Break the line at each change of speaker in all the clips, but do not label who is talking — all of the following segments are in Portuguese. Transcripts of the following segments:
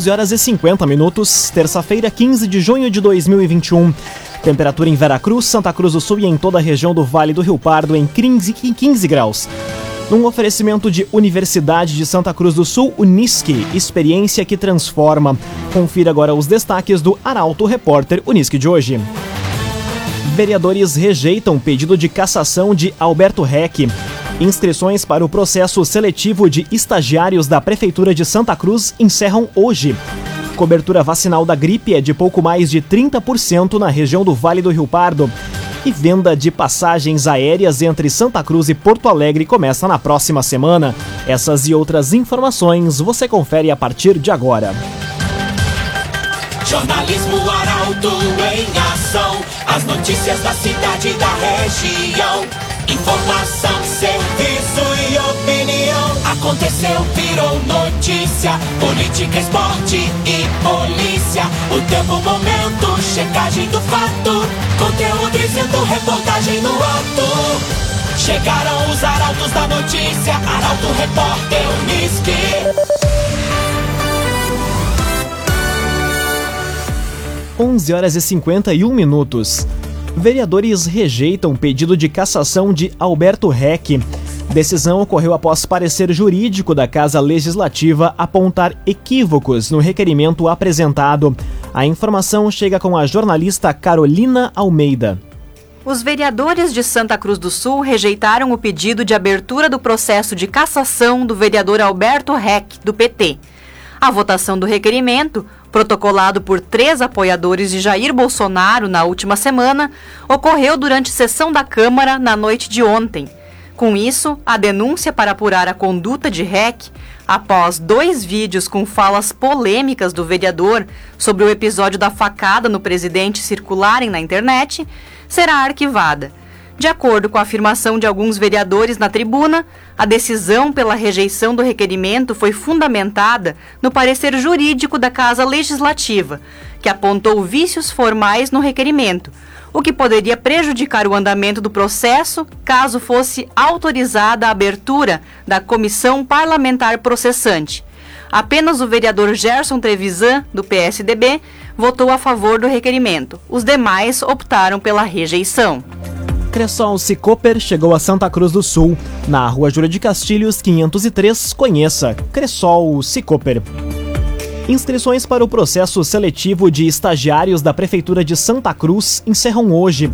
11 horas e 50 minutos, terça-feira, 15 de junho de 2021. Temperatura em Veracruz, Santa Cruz do Sul e em toda a região do Vale do Rio Pardo em 15, 15 graus. Num oferecimento de Universidade de Santa Cruz do Sul, Unisque, experiência que transforma. Confira agora os destaques do Arauto Repórter Unisque de hoje. Vereadores rejeitam pedido de cassação de Alberto Reck. Inscrições para o processo seletivo de estagiários da Prefeitura de Santa Cruz encerram hoje. Cobertura vacinal da gripe é de pouco mais de 30% na região do Vale do Rio Pardo. E venda de passagens aéreas entre Santa Cruz e Porto Alegre começa na próxima semana. Essas e outras informações você confere a partir de agora.
Jornalismo Arauto em ação. As notícias da cidade e da região. Informação, serviço e opinião. Aconteceu, virou notícia. Política, esporte e polícia. O tempo, momento, checagem do fato. Conteúdo dizendo, reportagem no ato. Chegaram os arautos da notícia. Arauto, repórter, Unisque.
11 horas e 51 minutos. Vereadores rejeitam pedido de cassação de Alberto Reck. Decisão ocorreu após parecer jurídico da Casa Legislativa apontar equívocos no requerimento apresentado. A informação chega com a jornalista Carolina Almeida.
Os vereadores de Santa Cruz do Sul rejeitaram o pedido de abertura do processo de cassação do vereador Alberto Reck, do PT. A votação do requerimento protocolado por três apoiadores de Jair Bolsonaro na última semana, ocorreu durante sessão da Câmara na noite de ontem. Com isso, a denúncia para apurar a conduta de REC, após dois vídeos com falas polêmicas do vereador sobre o episódio da facada no presidente circularem na internet, será arquivada. De acordo com a afirmação de alguns vereadores na tribuna, a decisão pela rejeição do requerimento foi fundamentada no parecer jurídico da Casa Legislativa, que apontou vícios formais no requerimento, o que poderia prejudicar o andamento do processo caso fosse autorizada a abertura da comissão parlamentar processante. Apenas o vereador Gerson Trevisan, do PSDB, votou a favor do requerimento. Os demais optaram pela rejeição.
Cressol Cicoper chegou a Santa Cruz do Sul, na rua Júlia de Castilhos, 503. Conheça Cressol Cicoper. Inscrições para o processo seletivo de estagiários da Prefeitura de Santa Cruz encerram hoje.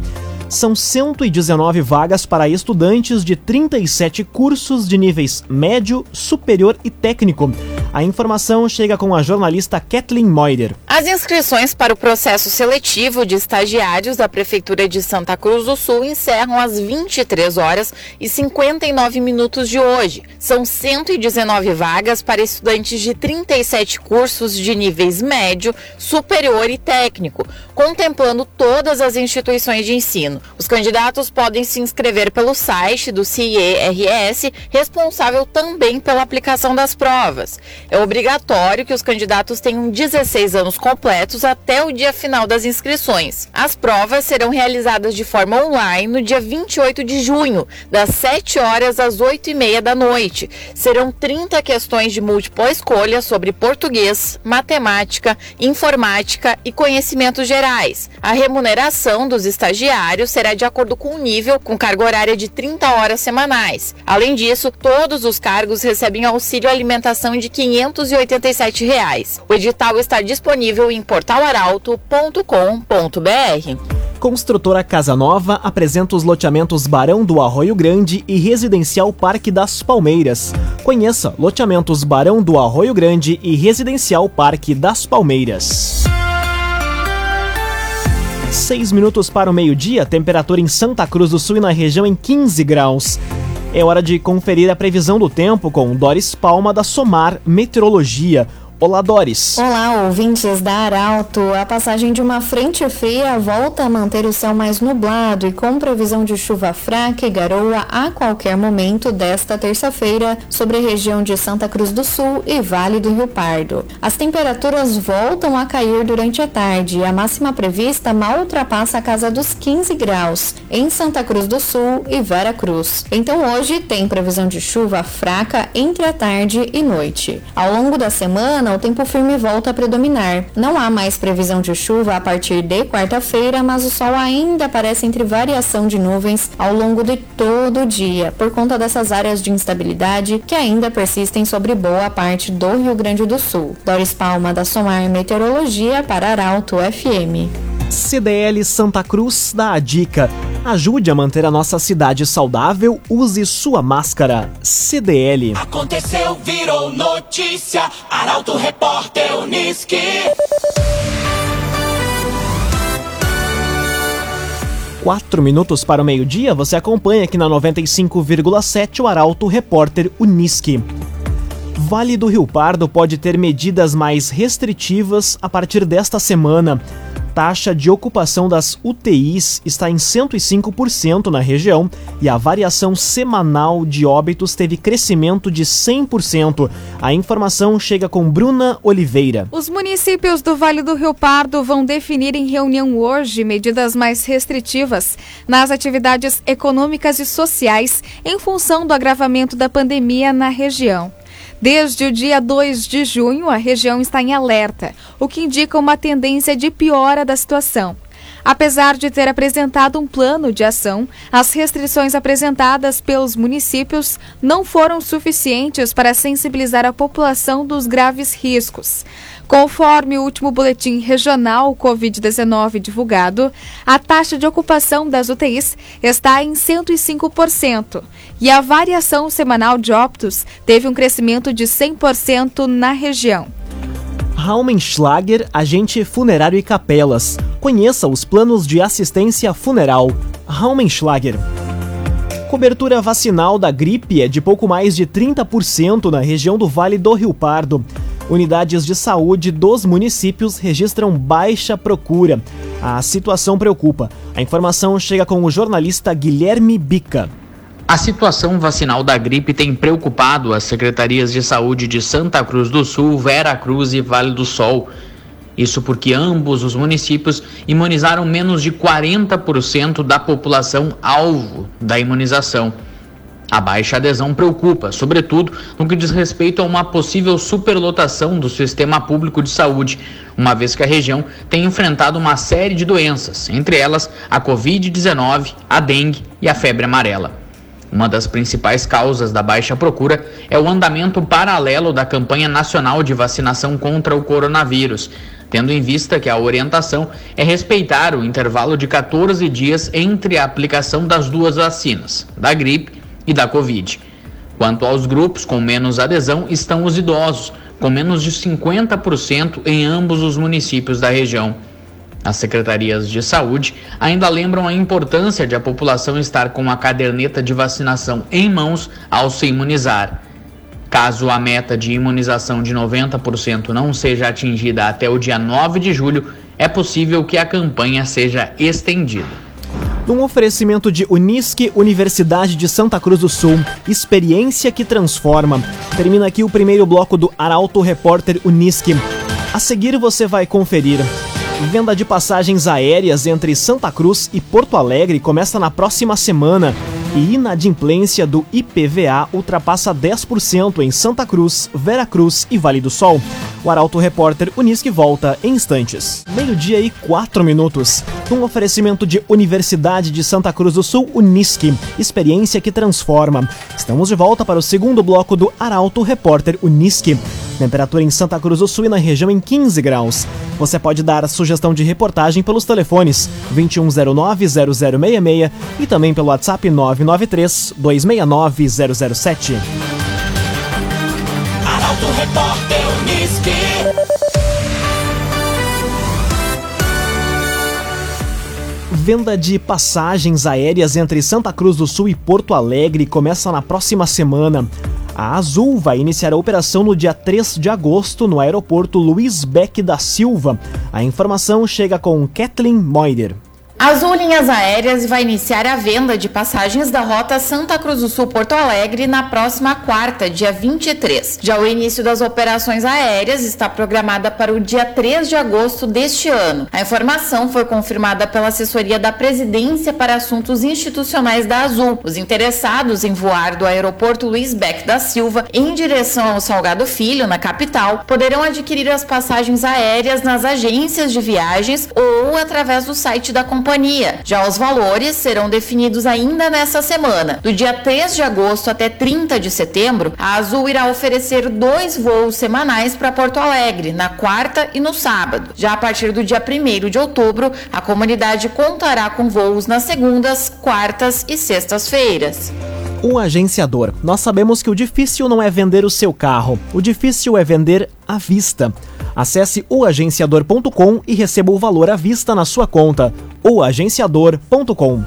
São 119 vagas para estudantes de 37 cursos de níveis médio, superior e técnico a informação chega com a jornalista Kathleen Moider.
As inscrições para o processo seletivo de estagiários da Prefeitura de Santa Cruz do Sul encerram às 23 horas e 59 minutos de hoje. São 119 vagas para estudantes de 37 cursos de níveis médio, superior e técnico, contemplando todas as instituições de ensino. Os candidatos podem se inscrever pelo site do CIERS, responsável também pela aplicação das provas. É obrigatório que os candidatos tenham 16 anos completos até o dia final das inscrições. As provas serão realizadas de forma online no dia 28 de junho, das 7 horas às 8 e meia da noite. Serão 30 questões de múltipla escolha sobre português, matemática, informática e conhecimentos gerais. A remuneração dos estagiários será de acordo com o nível, com carga horária de 30 horas semanais. Além disso, todos os cargos recebem auxílio alimentação de 500 587 reais. O edital está disponível em portalaralto.com.br.
Construtora Casa Nova apresenta os loteamentos Barão do Arroio Grande e Residencial Parque das Palmeiras. Conheça loteamentos Barão do Arroio Grande e Residencial Parque das Palmeiras. Seis minutos para o meio-dia, temperatura em Santa Cruz do Sul e na região em 15 graus. É hora de conferir a previsão do tempo com Doris Palma da Somar Meteorologia. Olá, Doris.
Olá, ouvintes da Arauto. A passagem de uma frente fria volta a manter o céu mais nublado e com previsão de chuva fraca e garoa a qualquer momento desta terça-feira sobre a região de Santa Cruz do Sul e Vale do Rio Pardo. As temperaturas voltam a cair durante a tarde e a máxima prevista mal ultrapassa a casa dos 15 graus em Santa Cruz do Sul e Vera Cruz. Então hoje tem previsão de chuva fraca entre a tarde e noite. Ao longo da semana, semana, o tempo firme volta a predominar. Não há mais previsão de chuva a partir de quarta-feira, mas o sol ainda aparece entre variação de nuvens ao longo de todo o dia, por conta dessas áreas de instabilidade que ainda persistem sobre boa parte do Rio Grande do Sul. Doris Palma, da Somar Meteorologia, para Arauto FM.
CDL Santa Cruz dá a dica. Ajude a manter a nossa cidade saudável, use sua máscara. CDL.
Aconteceu, virou notícia. Arauto Repórter Uniski.
Quatro minutos para o meio-dia, você acompanha aqui na 95,7 o Arauto Repórter Uniski. Vale do Rio Pardo pode ter medidas mais restritivas a partir desta semana taxa de ocupação das UTIs está em 105% na região e a variação semanal de óbitos teve crescimento de 100%. A informação chega com Bruna Oliveira.
Os municípios do Vale do Rio Pardo vão definir em reunião hoje medidas mais restritivas nas atividades econômicas e sociais em função do agravamento da pandemia na região. Desde o dia 2 de junho, a região está em alerta, o que indica uma tendência de piora da situação. Apesar de ter apresentado um plano de ação, as restrições apresentadas pelos municípios não foram suficientes para sensibilizar a população dos graves riscos. Conforme o último boletim regional Covid-19 divulgado, a taxa de ocupação das UTIs está em 105% e a variação semanal de óbitos teve um crescimento de 100% na região.
Raumenschlager, agente funerário e capelas. Conheça os planos de assistência funeral. Raumenschlager. Cobertura vacinal da gripe é de pouco mais de 30% na região do Vale do Rio Pardo. Unidades de saúde dos municípios registram baixa procura. A situação preocupa. A informação chega com o jornalista Guilherme Bica.
A situação vacinal da gripe tem preocupado as secretarias de saúde de Santa Cruz do Sul, Vera Cruz e Vale do Sol. Isso porque ambos os municípios imunizaram menos de 40% da população alvo da imunização. A baixa adesão preocupa, sobretudo no que diz respeito a uma possível superlotação do sistema público de saúde, uma vez que a região tem enfrentado uma série de doenças, entre elas a Covid-19, a dengue e a febre amarela. Uma das principais causas da baixa procura é o andamento paralelo da campanha nacional de vacinação contra o coronavírus, tendo em vista que a orientação é respeitar o intervalo de 14 dias entre a aplicação das duas vacinas, da gripe e da Covid. Quanto aos grupos com menos adesão, estão os idosos, com menos de 50% em ambos os municípios da região. As secretarias de saúde ainda lembram a importância de a população estar com a caderneta de vacinação em mãos ao se imunizar. Caso a meta de imunização de 90% não seja atingida até o dia 9 de julho, é possível que a campanha seja estendida.
Num oferecimento de Unisque, Universidade de Santa Cruz do Sul, experiência que transforma. Termina aqui o primeiro bloco do Arauto Repórter Unisque. A seguir você vai conferir. Venda de passagens aéreas entre Santa Cruz e Porto Alegre começa na próxima semana e inadimplência do IPVA ultrapassa 10% em Santa Cruz, Vera Cruz e Vale do Sol. O Arauto Repórter Unisque volta em instantes. Meio-dia e quatro minutos. Um oferecimento de Universidade de Santa Cruz do Sul, Unisque. Experiência que transforma. Estamos de volta para o segundo bloco do Arauto Repórter Unisque. Temperatura em Santa Cruz do Sul e na região em 15 graus. Você pode dar a sugestão de reportagem pelos telefones 2109-0066 e também pelo WhatsApp 993-269-007.
Arauto Repórter Unisque.
Venda de passagens aéreas entre Santa Cruz do Sul e Porto Alegre começa na próxima semana. A Azul vai iniciar a operação no dia 3 de agosto no aeroporto Luiz Beck da Silva. A informação chega com Kathleen Moider.
Azul Linhas Aéreas vai iniciar a venda de passagens da rota Santa Cruz do Sul Porto Alegre na próxima quarta, dia 23. Já o início das operações aéreas está programada para o dia 3 de agosto deste ano. A informação foi confirmada pela assessoria da Presidência para Assuntos Institucionais da Azul. Os interessados em voar do aeroporto Luiz Beck da Silva em direção ao Salgado Filho, na capital, poderão adquirir as passagens aéreas nas agências de viagens ou através do site da companhia companhia. Já os valores serão definidos ainda nessa semana. Do dia 3 de agosto até 30 de setembro, a Azul irá oferecer dois voos semanais para Porto Alegre, na quarta e no sábado. Já a partir do dia 1 de outubro, a comunidade contará com voos nas segundas, quartas e sextas-feiras.
Um agenciador. Nós sabemos que o difícil não é vender o seu carro, o difícil é vender à vista. Acesse oagenciador.com e receba o valor à vista na sua conta. oagenciador.com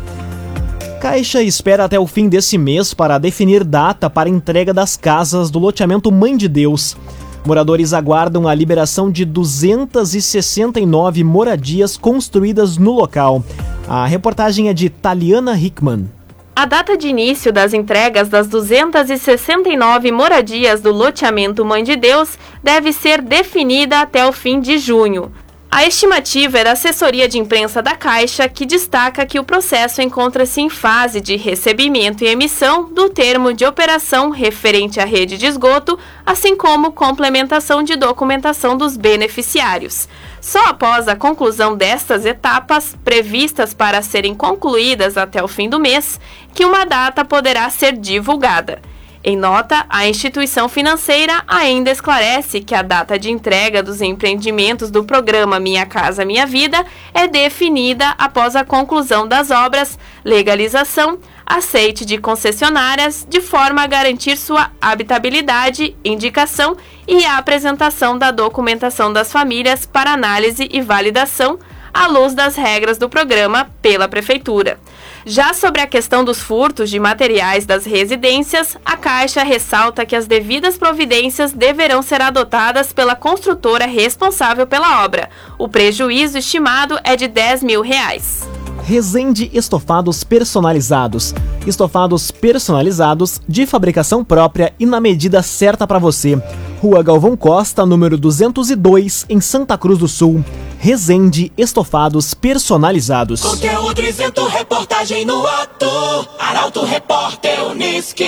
Caixa espera até o fim desse mês para definir data para entrega das casas do loteamento Mãe de Deus. Moradores aguardam a liberação de 269 moradias construídas no local. A reportagem é de Taliana Hickman.
A data de início das entregas das 269 moradias do loteamento Mãe de Deus deve ser definida até o fim de junho. A estimativa é da assessoria de imprensa da Caixa, que destaca que o processo encontra-se em fase de recebimento e emissão do termo de operação referente à rede de esgoto, assim como complementação de documentação dos beneficiários. Só após a conclusão destas etapas, previstas para serem concluídas até o fim do mês, que uma data poderá ser divulgada. Em nota, a instituição financeira ainda esclarece que a data de entrega dos empreendimentos do programa Minha Casa Minha Vida é definida após a conclusão das obras, legalização, aceite de concessionárias, de forma a garantir sua habitabilidade, indicação e a apresentação da documentação das famílias para análise e validação à luz das regras do programa pela Prefeitura. Já sobre a questão dos furtos de materiais das residências, a Caixa ressalta que as devidas providências deverão ser adotadas pela construtora responsável pela obra. O prejuízo estimado é de 10 mil reais.
Resende Estofados Personalizados. Estofados personalizados de fabricação própria e na medida certa para você. Rua Galvão Costa, número 202, em Santa Cruz do Sul. Resende Estofados Personalizados.
Conteúdo isento, reportagem no ato. Arauto Repórter Uniski.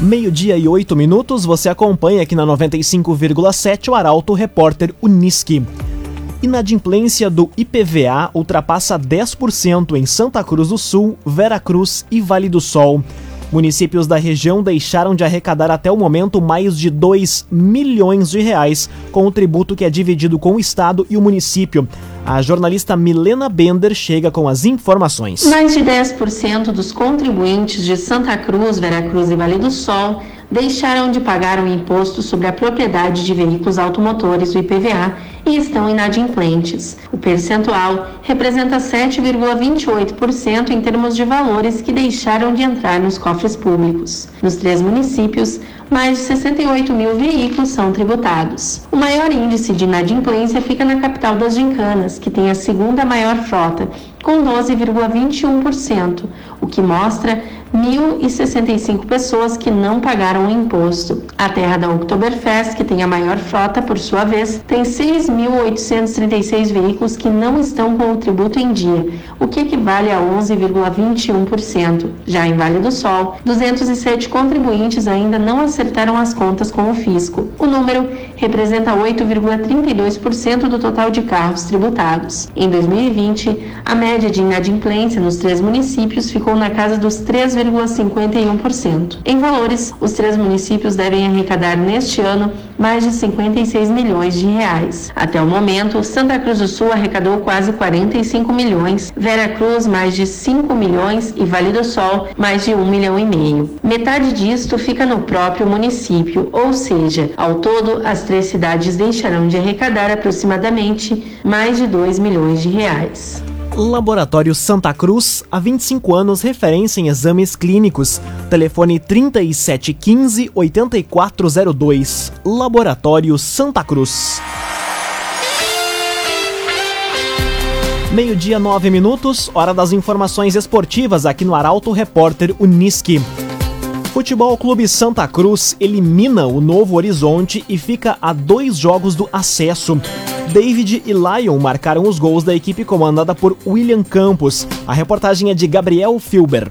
Meio-dia e oito minutos, você acompanha aqui na 95,7 o Arauto Repórter Uniski. Inadimplência do IPVA ultrapassa 10% em Santa Cruz do Sul, Vera Cruz e Vale do Sol. Municípios da região deixaram de arrecadar até o momento mais de 2 milhões de reais com o tributo que é dividido com o Estado e o município. A jornalista Milena Bender chega com as informações.
Mais de 10% dos contribuintes de Santa Cruz, Veracruz e Vale do Sol deixaram de pagar o imposto sobre a propriedade de veículos automotores, o IPVA, e estão inadimplentes. O percentual representa 7,28% em termos de valores que deixaram de entrar nos cofres públicos. Nos três municípios, mais de 68 mil veículos são tributados. O maior índice de inadimplência fica na capital das Gincanas, que tem a segunda maior frota, com 12,21%, o que mostra 1.065 pessoas que não pagaram o imposto. A terra da Oktoberfest, que tem a maior frota, por sua vez, tem 6.836 veículos que não estão com o tributo em dia, o que equivale a 11,21%. Já em Vale do Sol, 207 contribuintes ainda não acertaram as contas com o fisco. O número representa 8,32% do total de carros tributados. Em 2020, a média de inadimplência nos três municípios ficou na casa dos 3, 3,51%. Em valores, os três municípios devem arrecadar neste ano mais de 56 milhões de reais. Até o momento, Santa Cruz do Sul arrecadou quase 45 milhões, Vera Cruz mais de 5 milhões e Vale do Sol mais de 1 milhão e meio. Metade disto fica no próprio município, ou seja, ao todo as três cidades deixarão de arrecadar aproximadamente mais de 2 milhões de reais.
Laboratório Santa Cruz, há 25 anos, referência em exames clínicos. Telefone 3715-8402. Laboratório Santa Cruz. Meio-dia, nove minutos, hora das informações esportivas aqui no Arauto Repórter Uniski. Futebol Clube Santa Cruz elimina o Novo Horizonte e fica a dois jogos do acesso. David e Lion marcaram os gols da equipe comandada por William Campos. A reportagem é de Gabriel Filber.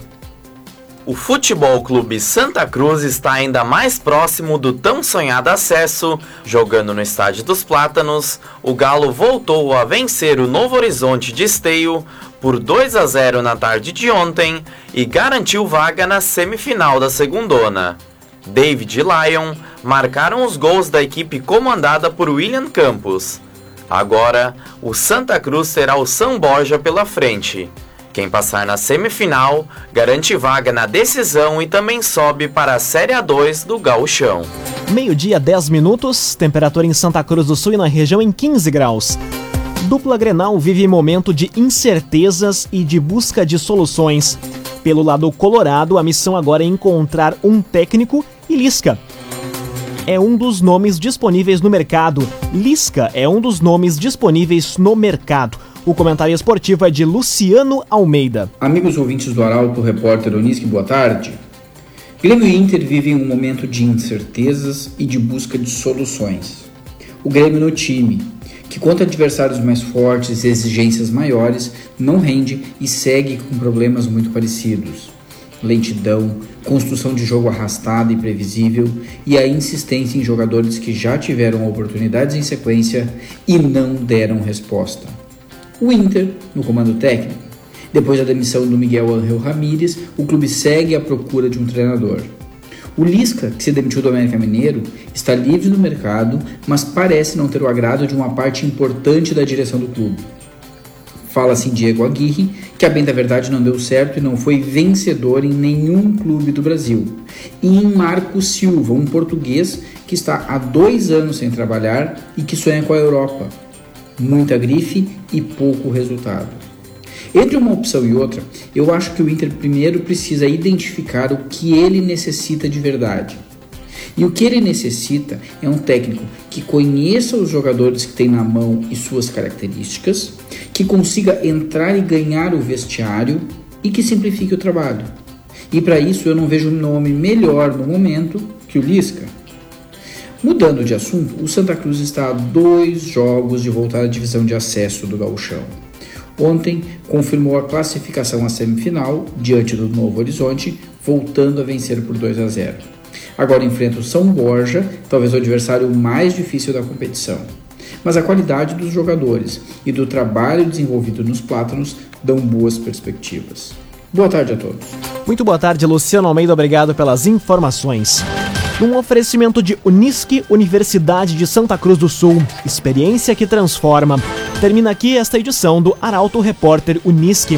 O Futebol Clube Santa Cruz está ainda mais próximo do tão sonhado acesso. Jogando no Estádio dos Plátanos, o Galo voltou a vencer o Novo Horizonte de Esteio por 2 a 0 na tarde de ontem e garantiu vaga na semifinal da segundona. David e Lyon marcaram os gols da equipe comandada por William Campos. Agora, o Santa Cruz terá o São Borja pela frente. Quem passar na semifinal garante vaga na decisão e também sobe para a Série A2 do Gauchão.
Meio-dia, 10 minutos, temperatura em Santa Cruz do Sul e na região em 15 graus. Dupla Grenal vive momento de incertezas e de busca de soluções. Pelo lado colorado, a missão agora é encontrar um técnico e Lisca. É um dos nomes disponíveis no mercado. Lisca é um dos nomes disponíveis no mercado. O comentário esportivo é de Luciano Almeida.
Amigos ouvintes do Arauto, repórter Onisque, boa tarde. Grêmio e Inter vivem um momento de incertezas e de busca de soluções. O Grêmio no time, que contra adversários mais fortes e exigências maiores, não rende e segue com problemas muito parecidos. Lentidão, construção de jogo arrastada e previsível e a insistência em jogadores que já tiveram oportunidades em sequência e não deram resposta o Inter no comando técnico. Depois da demissão do Miguel Angel Ramírez, o clube segue à procura de um treinador. O Lisca, que se demitiu do América Mineiro, está livre no mercado, mas parece não ter o agrado de uma parte importante da direção do clube. Fala-se em Diego Aguirre, que a bem da verdade não deu certo e não foi vencedor em nenhum clube do Brasil. E em Marco Silva, um português que está há dois anos sem trabalhar e que sonha com a Europa muita grife e pouco resultado. Entre uma opção e outra, eu acho que o Inter primeiro precisa identificar o que ele necessita de verdade. E o que ele necessita é um técnico que conheça os jogadores que tem na mão e suas características, que consiga entrar e ganhar o vestiário e que simplifique o trabalho. E para isso eu não vejo nome melhor no momento que o Lisca. Mudando de assunto, o Santa Cruz está a dois jogos de voltar à divisão de acesso do Gauchão. Ontem confirmou a classificação à semifinal diante do Novo Horizonte, voltando a vencer por 2 a 0. Agora enfrenta o São Borja, talvez o adversário mais difícil da competição. Mas a qualidade dos jogadores e do trabalho desenvolvido nos Plátanos dão boas perspectivas. Boa tarde a todos.
Muito boa tarde, Luciano Almeida. Obrigado pelas informações num oferecimento de Unisque Universidade de Santa Cruz do Sul. Experiência que transforma. Termina aqui esta edição do Arauto Repórter Unisque.